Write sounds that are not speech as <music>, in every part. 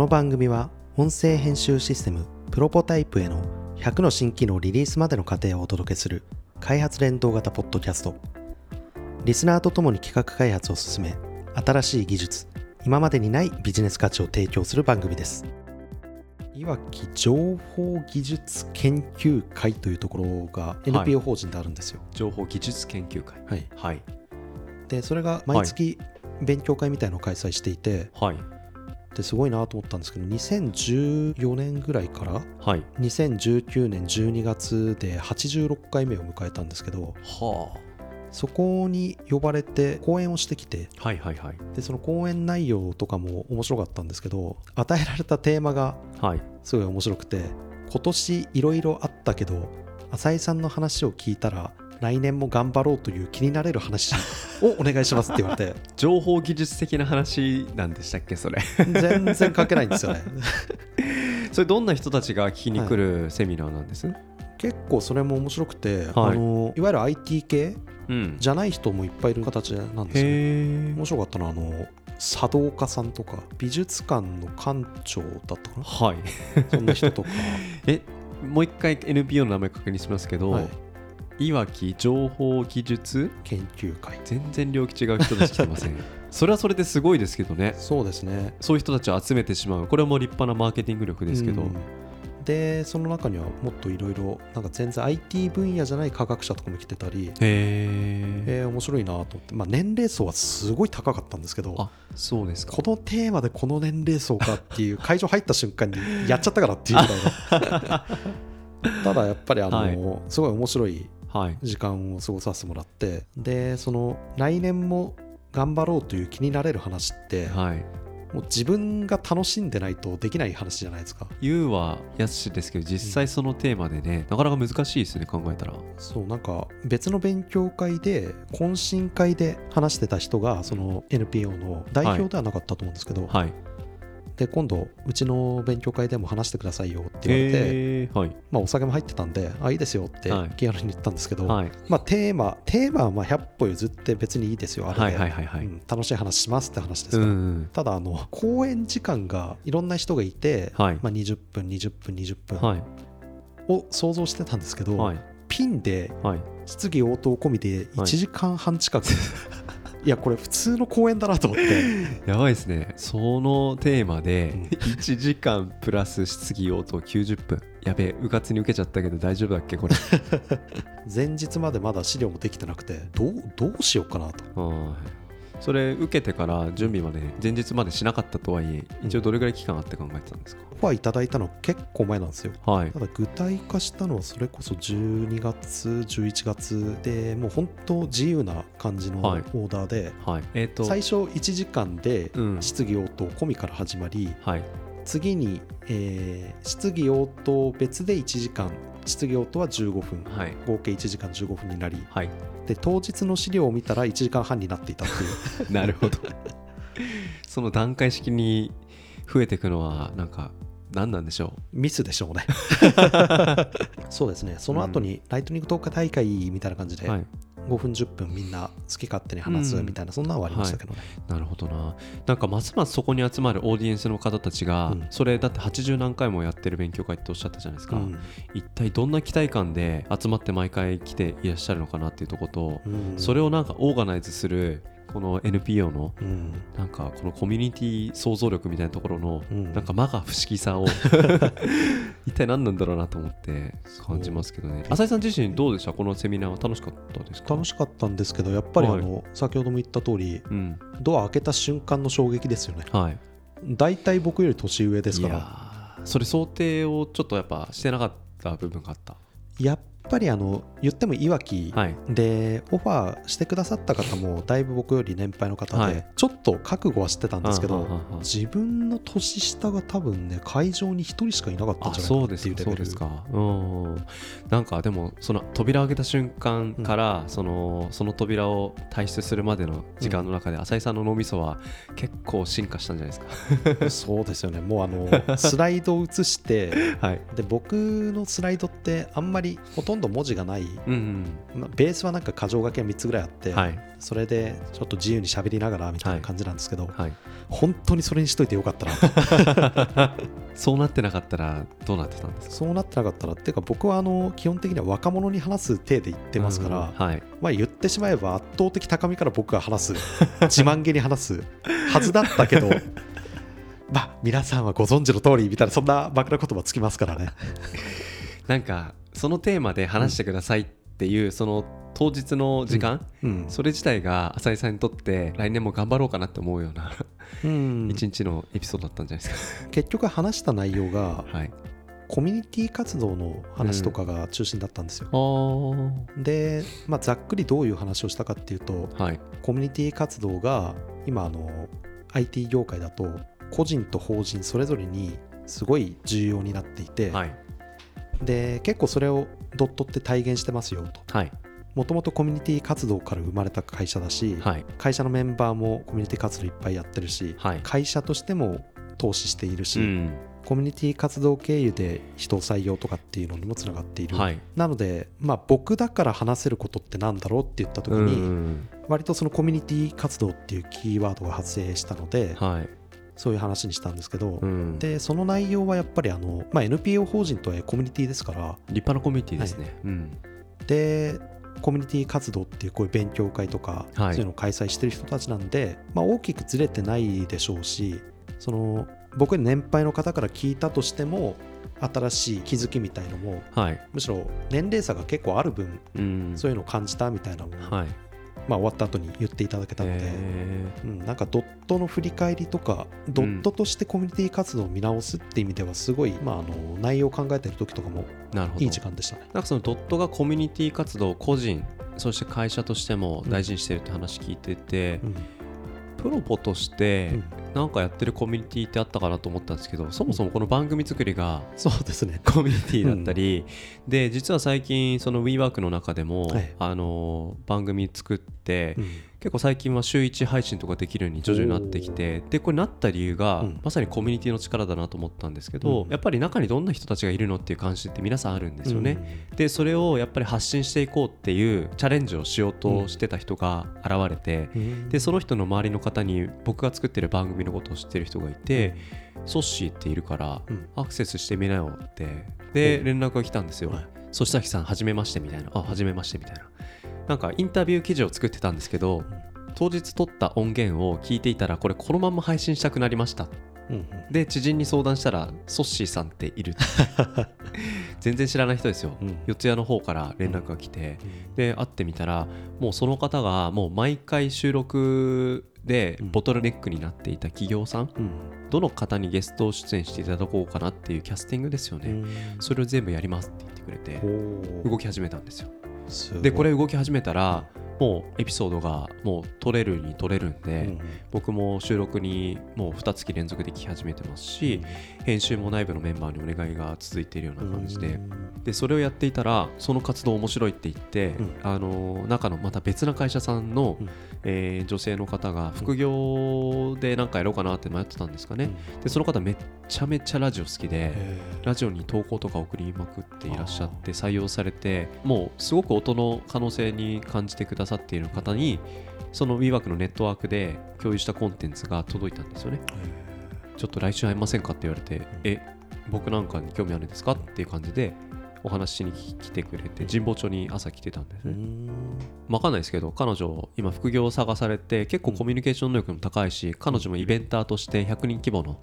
の番組は音声編集システムプロポタイプへの100の新機能リリースまでの過程をお届けする開発連動型ポッドキャスト。リスナーとともに企画開発を進め新しい技術今までにないビジネス価値を提供する番組です。いわき情報技術研究会というところが NPO 法人であるんですよ、情報技術研究会。はい、はい。でそれが毎月勉強会みたいのを開催していて、はいですごいなと思ったんですけど2014年ぐらいからはい。2019年12月で86回目を迎えたんですけどはそこに呼ばれて講演をしてきてあはいはいはい。でその講演内容とかも面白かったんですけど与えられたテーマがはい。すごい面白くて今年いろいろあったけど浅井さんの話を聞いたら来年も頑張ろうという気になれる話 <laughs> をお願いしますって言われて。情報技術的な話なんでしたっけそれ。全然書けないんですよね。<laughs> それどんな人たちが聞きに来るセミナーなんです、結構それも面白くて、はい。あのいわゆる IT 系うん。じゃない人もいっぱいいる形なんですよ。ね面白かったのはあの茶道家さんとか美術館の館長だったかな？はい。そんな人とか。<laughs> えもう一回 NPO の名前確認しますけど、はいいわき情報技術研究会。全然領域違う人たち来てません。<laughs> それはそれですごいですけどね。そうですね。そういう人たちを集めてしまう。これはもう立派なマーケティング力ですけど、うん。でその中にはもっといろいろなんか全然 IT 分野じゃない科学者とかも来てたり。へええー面白いなと思って、まあ、年齢層はすごい高かったんですけど。あそうですか。このテーマでこの年齢層かっていう会場入った瞬間にやっちゃったからっていうぐらいの。<laughs> ただやっぱりあの、はい。すごい面白い時間を過ごさせてもらってでその来年も頑張ろうという気になれる話って、はい。もう自分が楽しんでないとできない話じゃないですか。言うはやすしですけど実際そのテーマでねなかなか難しいですね考えたら。そうなんか別の勉強会で懇親会で話してた人がその NPO の代表ではなかったと思うんですけど、はいで今度うちの勉強会でも話してくださいよって言われて、はい。まあ、お酒も入ってたんであいいですよってはい。気軽に言ったんですけど、はい。まあ、テーマテーマはまあ100歩譲って別にいいですよあれで、はいはいはいはい。うん楽しい話しますって話ですうから、んただあの講演時間がいろんな人がいて、はい。まあ、20分20分20分はい。を想像してたんですけど、はい。ピンではい。質疑応答込みで1時間半近く、<laughs> い、やこれ普通の講演だなと思って。<laughs> やばいですね。そのテーマでうん。1時間プラス質疑応答90分。やべえうかつに受けちゃったけど大丈夫だっけこれ。<laughs> 前日までまだ資料もできてなくてどうどうしようかなと。はいそれ受けてから準備まで前日までしなかったとはいえ一応どれぐらい期間あって考えてたんですか、オファーいただいたの結構前なんですよ。はい。ただ具体化したのはそれこそ12月11月でもう本当自由な感じのオはい。ーダーで、はい。えっ、と最初1時間でうん。質疑応答込みから始まりはい。次に、えー質疑応答別で1時間質疑応答は15分。はい。合計1時間15分になりはい。で当日の資料を見たら1時間半になっていたっていう。<laughs> なるほど。その段階式に増えていくのはなんか何なんでしょミスでしょうね。<laughs> そうですね。その後にライトニング投下大会みたいな感じでうはい5分10分みんな好き勝手に話すうんみたいな、そんなのはありましたけどね、なるほどな。なんかますますそこに集まるオーディエンスの方たちが、うん。それだって80何回もやってる勉強会っておっしゃったじゃないですか、うん。一体どんな期待感で集まって毎回来ていらっしゃるのかなっていうところと、うん。それをなんかオーガナイズするこの NPO のうん。なんかこのコミュニティ想像力みたいなところのうん。なんか間が不思議さを <laughs> 一体何なんだろうなと思って感じますけどね。浅井さん自身どうでした？このセミナーは？楽しかったですか？楽しかったんですけどやっぱりあはい。の、先ほども言った通りうん。ドア開けた瞬間の衝撃ですよね。はい。大体僕より年上ですから。それ想定をちょっとやっぱしてなかった部分があった。やっぱりあの言ってもいわきはい。でオファーしてくださった方もだいぶ僕より年配の方で、はい。ちょっと覚悟はしてたんですけど自分の年下が多分ね会場に1人しかいなかったんあじゃないかなそうですかっていうレベル。そうですか。うん。なんかでもその扉を開けた瞬間から、そのその扉を退出するまでの時間の中で、浅井さんの脳みそは結構進化したんじゃないですか。そうですよね。もうあのスライドを映して <laughs> はい。で僕のスライドってあんまりほとんとんど文字がない、うんまあベースはなんか箇条書きが3つぐらいあって、うんはい。それでちょっと自由に喋りながらみたいな感じなんですけど、はい。本当にそれにしといてよかったな <laughs> そうなってなかったらどうなってたんですか？そうなってなかったらっていうか僕はあの基本的には若者に話す体で言ってますから、うんはい。まあ言ってしまえば圧倒的高みから僕が話す。自慢げに話す。はずだったけど <laughs> まあ皆さんはご存知の通りみたいなそんな枕言葉つきますからねなんかそのテーマで話してくださいっていうその当日の時間、うん、それ自体が浅井さんにとって来年も頑張ろうかなって思うようなうん。一日のエピソードだったんじゃないです結局話した内容がか。はい、コミュニティ活動の話とかが中心だったんですよ、で、まあ、ざっくりどういう話をしたかっていうとはい。コミュニティ活動が今あの IT 業界だと個人と法人それぞれにすごい重要になっていて、はいで結構それをドットって体現してますよと。はい。もともとコミュニティ活動から生まれた会社だし、はい。会社のメンバーもコミュニティ活動いっぱいやってるし、はい。会社としても投資しているし、うん。コミュニティ活動経由で人を採用とかっていうのにもつながっている、はい。なので、まあ、僕だから話せることってなんだろうって言った時うんに、うん。割とそのコミュニティ活動っていうキーワードが発生したので、はいそういう話にしたんですけど、うん。でその内容はやっぱりあの、まあ、NPO 法人とはコミュニティですから立派なコミュニティですね、うん。でコミュニティ活動っていうこういう勉強会とか、はい。そういうのを開催してる人たちなんで、まあ、大きくずれてないでしょうしその僕年配の方から聞いたとしても新しい気づきみたいのもはい。むしろ年齢差が結構ある分うん。そういうのを感じたみたいなのを、はいまあ、終わった後に言っていただけたので、えうん、なんかドットの振り返りとかドットとしてコミュニティ活動を見直すって意味ではすごい、まあ、あの内容を考えてる時とかもいい時間でしたね。なんかそのドットがコミュニティ活動を個人そして会社としても大事にしてるって話聞いてて、うんプロポとしてうん。なんかやってるコミュニティってあったかなと思ったんですけどそもそもこの番組作りがそうですね。コミュニティだったり、で実は最近その WeWork の中でも、はい。あの番組作って、うん結構最近は週1配信とかできるように徐々になってきてでこれなった理由が、うん。まさにコミュニティの力だなと思ったんですけど、うん。やっぱり中にどんな人たちがいるのっていう関心って皆さんあるんですよね。でそれをやっぱり発信していこうっていうチャレンジをしようとしてた人が現れて、うんでその人の周りの方に僕が作ってる番組のことを知ってる人がいて、ソッシーっているからうん。アクセスしてみなよって。でうん。連絡が来たんですよ、はい。そしたきさんはじめましてみたいな。あはじめましてみたいななんかインタビュー記事を作ってたんですけど、当日撮った音源を聞いていたらこれこのまま配信したくなりました。うんうん。で知人に相談したらソッシーさんっている。<laughs> 全然知らない人ですよ、うん。四谷の方から連絡が来て、で会ってみたらもうその方がもう毎回収録でうん。ボトルネックになっていた企業さん、うん。どの方にゲスト出演していただこうかなっていうキャスティングですよね、うん。それを全部やりますって言ってくれて動き始めたんですよでこれ動き始めたらもうエピソードがもう撮れるに撮れるんで、うん僕も収録にもう2月連続で聞き始めてますし、編集も内部のメンバーにお願いが続いているような感じで、でそれをやっていたらその活動面白いって言って、うんあの中のまた別な会社さんの、うん。えー女性の方が副業で何かやろうかなって迷ってたんですかね、でその方めっちゃめちゃラジオ好きで、ラジオに投稿とか送りまくっていらっしゃって採用されてもうすごく音の可能性に感じてくださっている方にその WeWork のネットワークで共有したコンテンツが届いたんですよね。ちょっと来週会いませんかって言われてえ僕なんかに興味あるんですかっていう感じでお話ししに来てくれて神保町に朝来てたんですね。分かんないですけど彼女今副業を探されて結構コミュニケーション能力も高いし彼女もイベンターとして100人規模の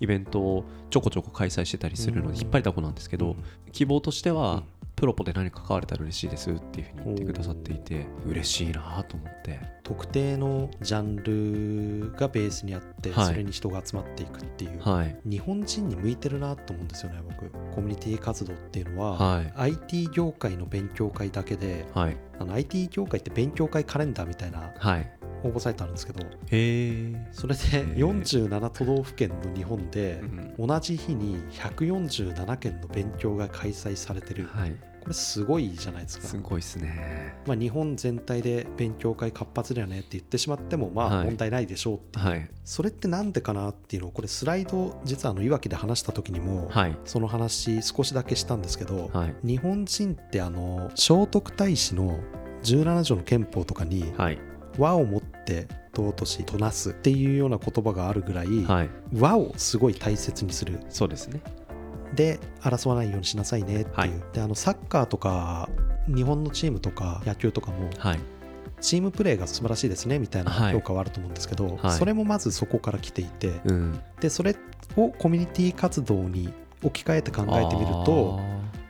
イベントをちょこちょこ開催してたりするので引っ張りだこなんですけど、希望としては、プロポで何か関われたら嬉しいですっていうふうに言ってくださっていて嬉しいなと思って。特定のジャンルがベースにあって、はい。それに人が集まっていくっていう、はい。日本人に向いてるなと思うんですよね僕。コミュニティ活動っていうのは、はい。IT 業界の勉強会だけではい。あの IT 業界って勉強会カレンダーみたいなはい。応募サイトあるんですけどそれでー。47都道府県の日本でうん同じ日に147件の勉強が開催されてるはいこれすごいじゃないですか。すごいですね。まあ、日本全体で勉強会活発だよねって言ってしまってもまはい。あ問題ないでしょうって。はい。それってなんでかなっていうのをこれスライド実はあのいわきで話した時にもはい。その話少しだけしたんですけど、はい。日本人ってあの聖徳太子の17条の憲法とかにはい。和をもって尊しとなすっていうような言葉があるぐらいはい。和をすごい大切にする。そうですねで争わないようにしなさいねっていう、はい。であのサッカーとか日本のチームとか野球とかもはい。チームプレーが素晴らしいですねみたいなはい。評価はあると思うんですけど、はい。それもまずそこから来ていてうん。でそれをコミュニティ活動に置き換えて考えてみると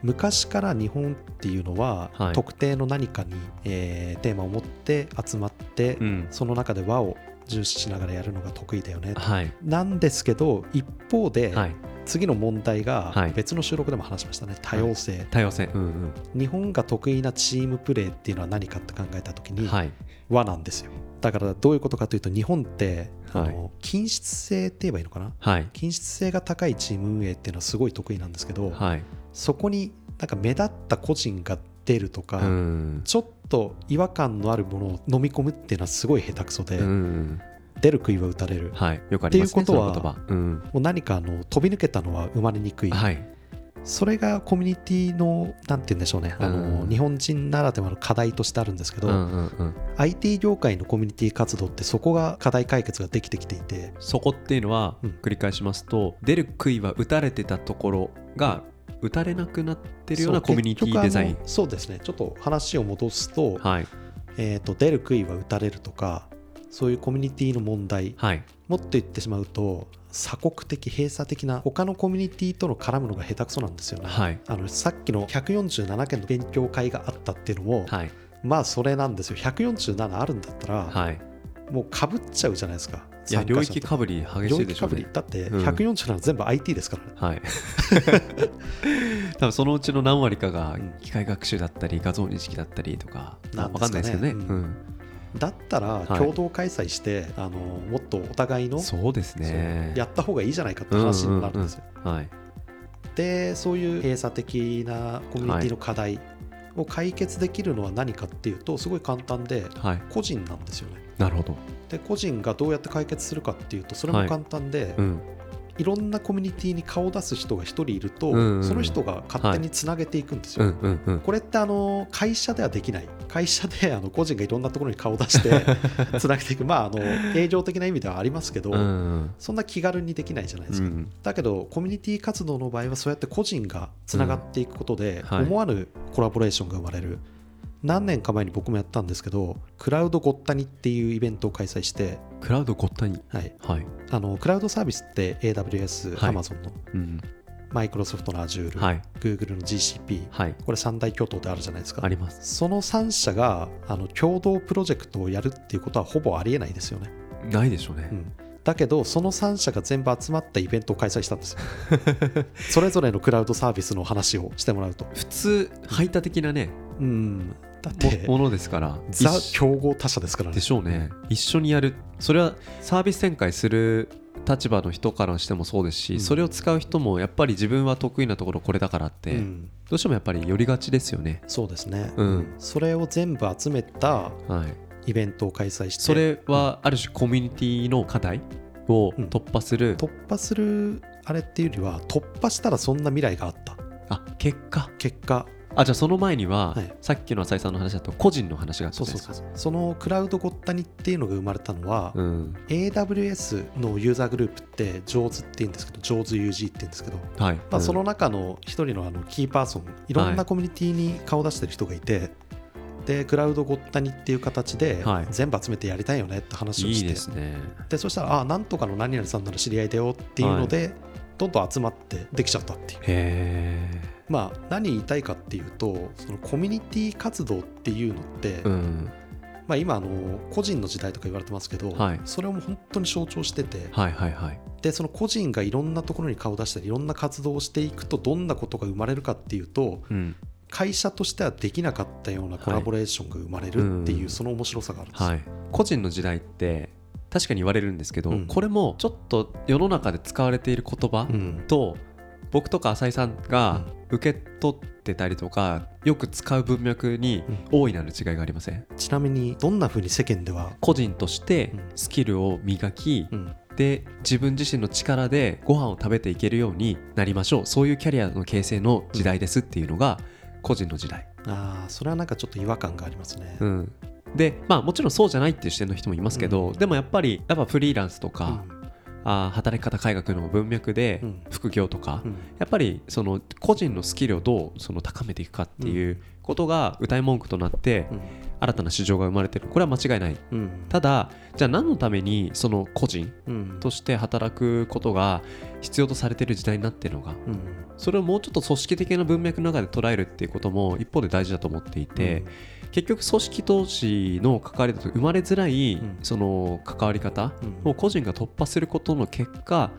昔から日本っていうのは、はい。特定の何かに、えーテーマを持って集まって、うん。その中で和を重視しながらやるのが得意だよね。とはい。なんですけど一方で、はい次の問題がはい。別の収録でも話しましたね、多様性、多様性。うん日本が得意なチームプレーっていうのは何かって考えた時に、うんはい。和なんですよ。だからどういうことかというと日本って、あはい。の均質性って言えばいいのかな？はい。均質性が高いチーム運営っていうのはすごい得意なんですけど、はい。そこになんか目立った個人が出るとか、うん。ちょっと違和感のあるものを飲み込むっていうのはすごい下手くそで、うん出る杭は打たれる、はい。よくありますねっていうことはうん。もう何かあの飛び抜けたのは生まれにくい、はい。それがコミュニティのなんて言うんでしょうね、あのうん。日本人ならではの課題としてあるんですけど、うんうんうん。IT 業界のコミュニティ活動ってそこが課題解決ができてきていてそこっていうのはうん。繰り返しますと出る杭は打たれてたところが打たれなくなってるようなコミュニティデザイン。そうですね。ちょっと話を戻すと,、はい。えー、と出る杭は打たれるとかそういうコミュニティの問題はい。もっと言ってしまうと鎖国的閉鎖的な他のコミュニティとの絡むのが下手くそなんですよね、はい。あのさっきの147件の勉強会があったっていうのも、はい。まあそれなんですよ。147あるんだったら、はい。もうかぶっちゃうじゃないですかいや領域かぶり激し領域かいでしょうね。ぶり。だってうん。147全部 IT ですから。ね、はい。多分そのうちの何割かがうん。機械学習だったり画像認識だったりとかなんわかんないですけどね。うんだったらはい。共同開催して、あのもっとお互いのそうですね。やった方がいいじゃないかって話になるんですよ。はい。でそういう閉鎖的なコミュニティの課題を解決できるのは何かっていうとすごい簡単ではい。個人なんですよね。なるほど。で個人がどうやって解決するかっていうとそれも簡単で、うんい、ろんなコミュニティに顔を出す人が一人いると、うんうんうん。その人が勝手につなげていくんですよ。うんうんうん。これってあの会社ではできない。会社であの個人がいろんなところに顔を出して <laughs> つなげていく。まああの営業的な意味ではありますけど、うんうんそんな気軽にできないじゃないですか、うんだけどコミュニティ活動の場合はそうやって個人がつながっていくことで、うん。はい。思わぬコラボレーションが生まれる何年か前に僕もやったんですけどクラウドごったにっていうイベントを開催して、クラウドごったに？はい、はい。あのクラウドサービスって AWS、はい。Amazon の。うんマイクロソフトの Azure、はい。Google の GCP はい。これ三大巨頭であるじゃないですか。あります。その3社があの共同プロジェクトをやるっていうことはほぼありえないですよね、ないでしょうね。うん、だけどその3社が全部集まったイベントを開催したんですよ。<laughs> それぞれのクラウドサービスの話をしてもらうと。普通排他的なねうんだって。もものですから。ザ一競合他社ですからね。でしょうね。一緒にやる。それはサービス展開する立場の人からしてもそうですし、うん。それを使う人もやっぱり自分は得意なところこれだからって、うん。どうしてもやっぱり寄りがちですよね。そうですね、うん。それを全部集めたはい。イベントを開催して。それはある種コミュニティの課題をうん。突破する、突破するあれっていうよりは突破したらそんな未来があった。あ結果。結果あじゃあその前には、はい。さっきの浅井さんの話だと個人の話があったそうそうそう。そのクラウドごったにっていうのが生まれたのは、うん。AWS のユーザーグループって上手って言うんですけど上手 UG って言うんですけど、はい、まあ、うん。その中の一人のあのキーパーソンい。ろんなコミュニティに顔出してる人がいて、でクラウドごったにっていう形ではい。全部集めてやりたいよねって話をいいして、ですね。でそしたらあなんとかの何々さんなら知り合いだよっていうので、どんどん集まってできちゃったっていうまあ何言いたいかっていうとそのコミュニティ活動っていうのって、うん。まあ、今あの個人の時代とか言われてますけど、はい。それをもう本当に象徴しててはいはいはい。でその個人がいろんなところに顔を出したりいろんな活動をしていくとどんなことが生まれるかっていうとうん。会社としてはできなかったようなコラボレーションが生まれるっていう、うん。その面白さがあるんですよ。はい、個人の時代って確かに言われるんですけど、うん。これもちょっと世の中で使われている言葉うん。と僕とか浅井さんが受け取ってたりとかよく使う文脈に大いなる違いがありません？ちなみにどんな風に世間では、個人としてうん。スキルを磨きうん。で自分自身の力でご飯を食べていけるようになりましょう。そういうキャリアの形成の時代ですっていうのが個人の時代、ああそれはなんかちょっと違和感がありますね。うん、でまあもちろんそうじゃないっていう視点の人もいますけど、うん。でもやっぱりやっぱフリーランスとうか、んあー働き方改革の文脈でうん。副業とか、うん。やっぱりその個人のスキルをどうその高めていくかっていうことが歌い文句となってうん。新たな市場が生まれてる。これは間違いない。うん。ただじゃあ何のためにその個人うん。として働くことが必要とされている時代になっているのがうん。それをもうちょっと組織的な文脈の中で捉えるっていうことも一方で大事だと思っていて、結局組織投資の関わりだと生まれづらいん。その関わり方うん。を個人が突破することの結果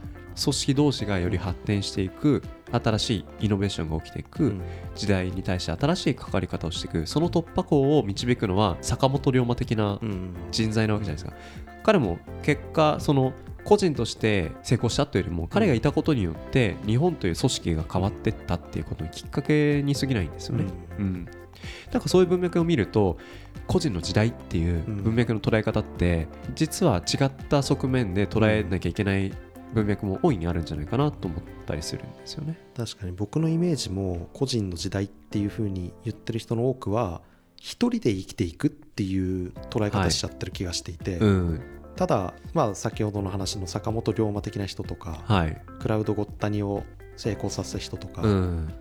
組織同士がより発展していく新しいイノベーションが起きていく、うん。時代に対して新しい関わり方をしていくその突破口を導くのは坂本龍馬的なうん。人材なわけじゃないですか。彼も結果その個人として成功したというよりも彼がいたことによって日本という組織が変わっていったっていうことのきっかけに過ぎないんですよね。うんなんかそういう文脈を見ると個人の時代っていう文脈の捉え方って実は違った側面で捉えなきゃいけない文脈も大いにあるんじゃないかなと思ったりするんですよね。確かに僕のイメージも個人の時代っていう風に言ってる人の多くは一人で生きていくっていう捉え方しちゃってる気がしていて、うん。ただまあ先ほどの話の坂本龍馬的な人とかはい、クラウドごったにを成功させた人とか、うん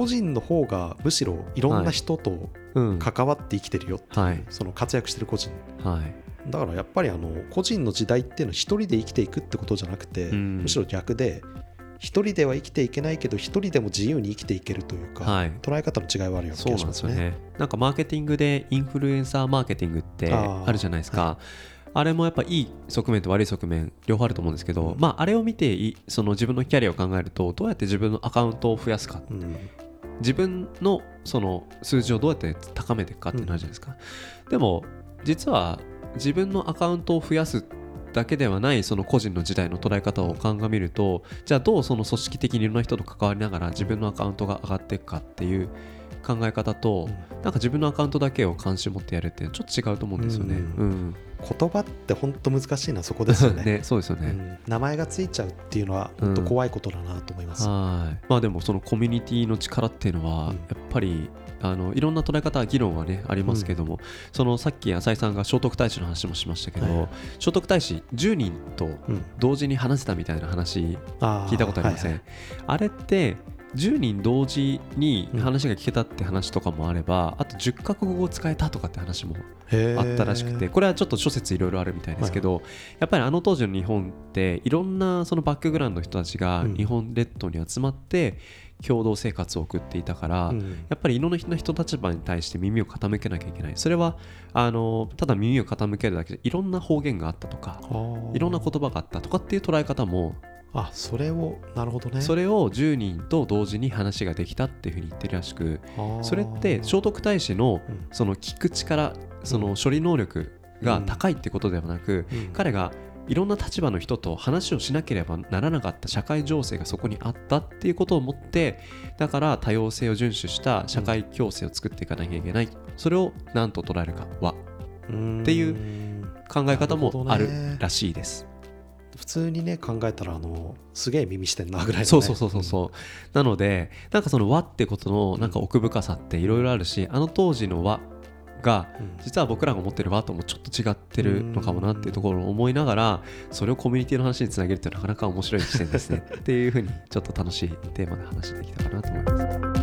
個人の方がむしろいろんな人とうん。関わって生きてるよっていう、はい。その活躍してる個人。はい。だからやっぱりあの個人の時代っていうのは一人で生きていくってことじゃなくて、うん。むしろ逆で一人では生きていけないけど一人でも自由に生きていけるというか、はい。捉え方の違いはあるような気がしますね。ね。なんかマーケティングでインフルエンサーマーケティングってあるじゃないですか。あれもやっぱいい側面と悪い側面両方あると思うんですけど、うん。まああれを見ていその自分のキャリアを考えるとどうやって自分のアカウントを増やすか。うん自分のその数字をどうやって高めていくかっていうのあるじゃないですか、でも実は自分のアカウントを増やすだけではないその個人の時代の捉え方を鑑みるとじゃあどうその組織的にいろんな人と関わりながら自分のアカウントが上がっていくかっていう考え方と、なんか自分のアカウントだけを関心持ってやるってちょっと違うと思うんですよね。ううん。言葉って本当難しいのはそこですよね。<laughs> ねそうですよね。うん。名前がついちゃうっていうのは本当怖いことだなと思います。はい。まあでもそのコミュニティの力っていうのはうん。やっぱりあのいろんな捉え方議論はねありますけども、そのさっき浅井さんが聖徳太子の話もしましたけど、はい。聖徳太子10人とうん。同時に話せたみたいな話聞いたことありません、はい。あれって10人同時に話が聞けたって話とかもあれば、あと10カ国語を使えたとかって話もあったらしくてこれはちょっと諸説いろいろあるみたいですけど、やっぱりあの当時の日本っていろんなそのバックグラウンドの人たちがうん。日本列島に集まって共同生活を送っていたから、うん。やっぱりいろんな人の人立場に対して耳を傾けなきゃいけない。それはあのただ耳を傾けるだけでいろんな方言があったとかいろんな言葉があったとかっていう捉え方もあそれをなるほどね。それを10人と同時に話ができたっていうふうに言ってるらしくそれって聖徳太子のうん。その聞く力その処理能力が高いってことではなく、うん。彼がいろんな立場の人と話をしなければならなかった社会情勢がそこにあったっていうことをもってだから多様性を遵守した社会共生を作っていかなきゃいけない。それを何と捉えるかはうん。っていう考え方もあるらしいです。普通にね考えたらあのすげえ耳してんなぐらいの、ね、そうそうそうそうそう、なのでなんかその和ってことのなんか奥深さっていろいろあるしあの当時の和がうん。実は僕らが持ってる和ともちょっと違ってるのかもなっていうところを思いながらそれをコミュニティの話につなげるってなかなか面白い視点ですね。っていうふうにちょっと楽しいテーマで話できたかなと思います。